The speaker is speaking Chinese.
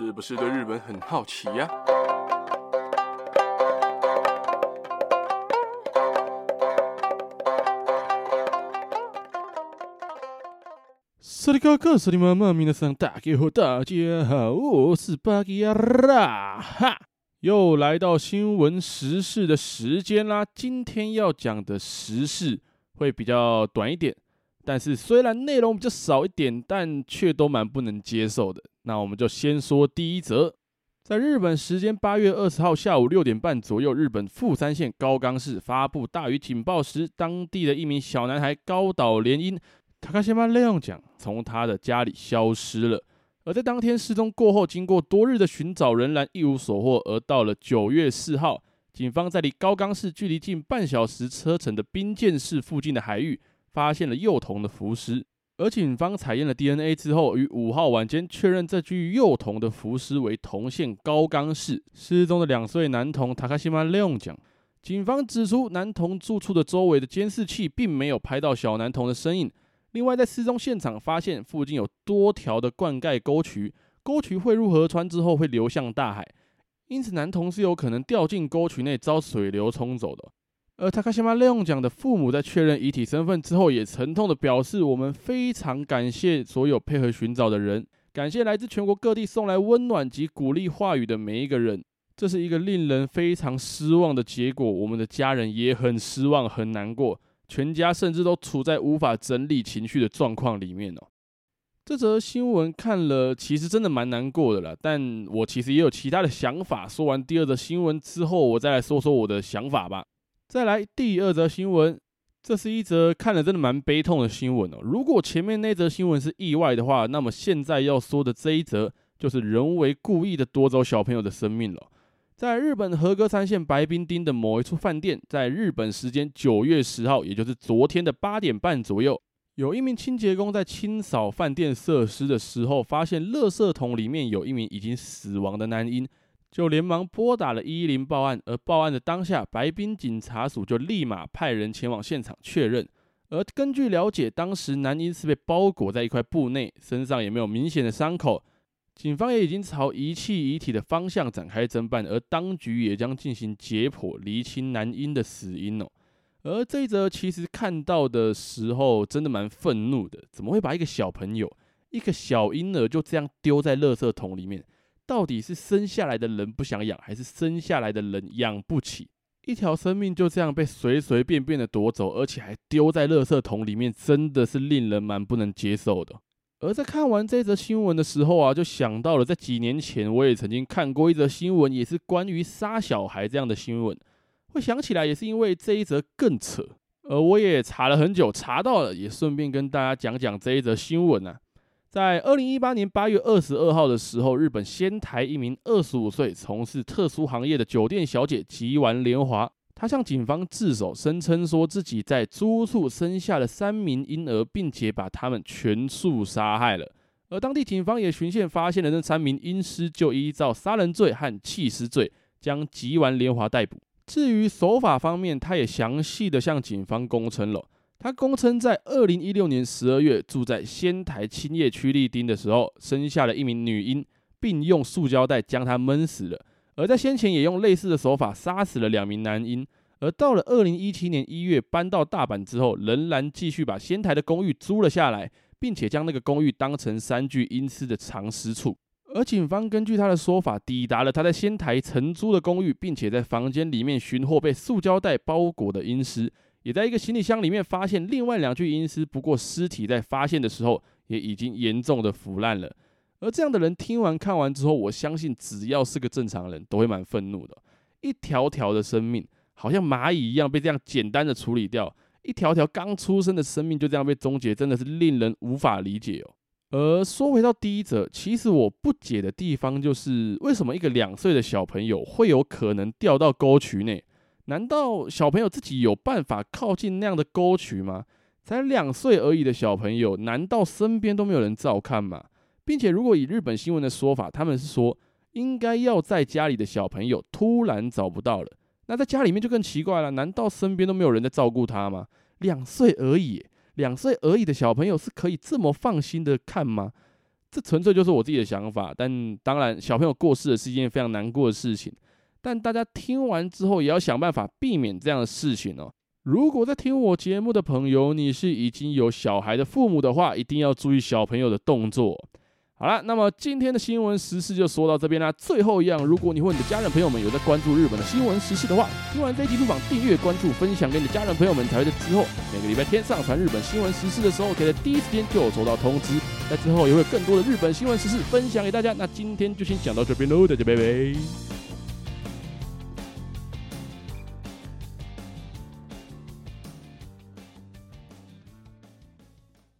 是不是对日本很好奇呀？萨利卡卡，萨利妈妈，米娜桑，大家好，大家好，我是巴基亚拉，哈，又来到新闻时事的时间啦。今天要讲的时事会比较短一点，但是虽然内容比较少一点，但却都蛮不能接受的。那我们就先说第一则，在日本时间八月二十号下午六点半左右，日本富山县高冈市发布大雨警报时，当地的一名小男孩高岛莲英。高岛レオン酱从他的家里消失了，而在当天失踪过后，经过多日的寻找，仍然一无所获。而到了九月四号，警方在离高冈市距离近半小时车程的滨见市附近的海域， 发现了幼童的浮尸。而警方采验了 DNA 之后，于五号晚间确认这具幼童的浮尸为同县高冈市失踪的两岁男童高岛レオン酱。警方指出，男童住处的周围的监视器并没有拍到小男童的身影。另外，在失踪现场发现附近有多条的灌溉沟渠，沟渠汇入河川之后会流向大海，因此男童是有可能掉进沟渠内遭水流冲走的。 而高岛レオン酱的父母在确认遗体身份之后，也沉痛的表示：“我们非常感谢所有配合寻找的人，感谢来自全国各地送来温暖及鼓励话语的每一个人。这是一个令人非常失望的结果，我们的家人也很失望，很难过。”全家甚至都处在无法整理情绪的状况里面哦。这则新闻看了，其实真的蛮难过的啦。但我其实也有其他的想法。说完第二则新闻之后，我再来说说我的想法吧。 再来第二则新闻，这是一则看了真的蛮悲痛的新闻哦。如果前面那则新闻是意外的话，那么现在要说的这一则，就是人为故意的夺走小朋友的生命了。在日本和歌山县白滨町的某一处饭店，在日本时间九月十号，也就是昨天的八点半左右，有一名清洁工在清扫饭店设施的时候，发现垃圾桶里面有一名已经死亡的男婴，就连忙拨打了一一零报案。而报案的当下，白冰警察署就立马派人前往现场确认。而根据了解，当时男婴是被包裹在一块布内，身上也没有明显的伤口。警方也已经朝遗弃遗体的方向展开侦办，而当局也将进行解剖，厘清男婴的死因哦。而这一则其实看到的时候，真的蛮愤怒的，怎么会把一个小朋友、一个小婴儿就这样丢在垃圾桶里面？到底是生下来的人不想养，还是生下来的人养不起？一条生命就这样被随随便便的夺走，而且还丢在垃圾桶里面，真的是令人蛮不能接受的。而在看完这则新闻的时候啊，就想到了在几年前我也曾经看过一则新闻，也是关于杀小孩这样的新闻。会想起来也是因为这一则更扯，而我也查了很久，查到了，也顺便跟大家讲讲这一则新闻啊。在二零一八年八月二十二号的时候，日本仙台一名二十五岁从事特殊行业的酒店小姐吉丸莲华。她向警方自首，声称说自己在租屋处生下了三名婴儿，并且把他们全数杀害了。而当地警方也循线发现了那三名婴尸，就依照杀人罪和弃尸罪将吉丸莲华逮捕。至于手法方面，他也详细的向警方供称了。他供称在二零一六年十二月住在仙台青叶区立町的时候，生下了一名女婴，并用塑胶袋将她闷死了。而在先前也用类似的手法杀死了两名男婴，而到了二零一七年一月搬到大阪之后，仍然继续把仙台的公寓租了下来，并且将那个公寓当成三具阴尸的藏尸处。而警方根据他的说法，抵达了他在仙台承租的公寓，并且在房间里面寻获被塑胶袋包裹的阴尸，也在一个行李箱里面发现另外两具阴尸，不过尸体在发现的时候也已经严重的腐烂了。而这样的人听完看完之后，我相信只要是个正常人都会蛮愤怒的。一条条的生命，好像蚂蚁一样被这样简单的处理掉，一条条刚出生的生命就这样被终结，真的是令人无法理解哦。而说回到第一则，其实我不解的地方就是，为什么一个两岁的小朋友会有可能掉到沟渠内？难道小朋友自己有办法靠近那样的沟渠吗？才两岁而已的小朋友，难道身边都没有人照看吗？并且，如果以日本新闻的说法，他们是说应该要在家里的小朋友突然找不到了，那在家里面就更奇怪了。难道身边都没有人在照顾他吗？两岁而已，两岁而已的小朋友是可以这么放心的看吗？这纯粹就是我自己的想法。但当然，小朋友过世的是一件非常难过的事情。但大家听完之后，也要想办法避免这样的事情哦。如果在听我节目的朋友，你是已经有小孩的父母的话，一定要注意小朋友的动作。好了，那么今天的新闻时事就说到这边啦。最后一样，如果你或你的家人朋友们有在关注日本的新闻时事的话，听完这一集不妨订阅、关注、分享给你的家人朋友们，才会在之后每个礼拜天上传日本新闻时事的时候，可以在第一时间就有收到通知。在之后也会有更多的日本新闻时事分享给大家。那今天就先讲到这边喽，大家拜拜。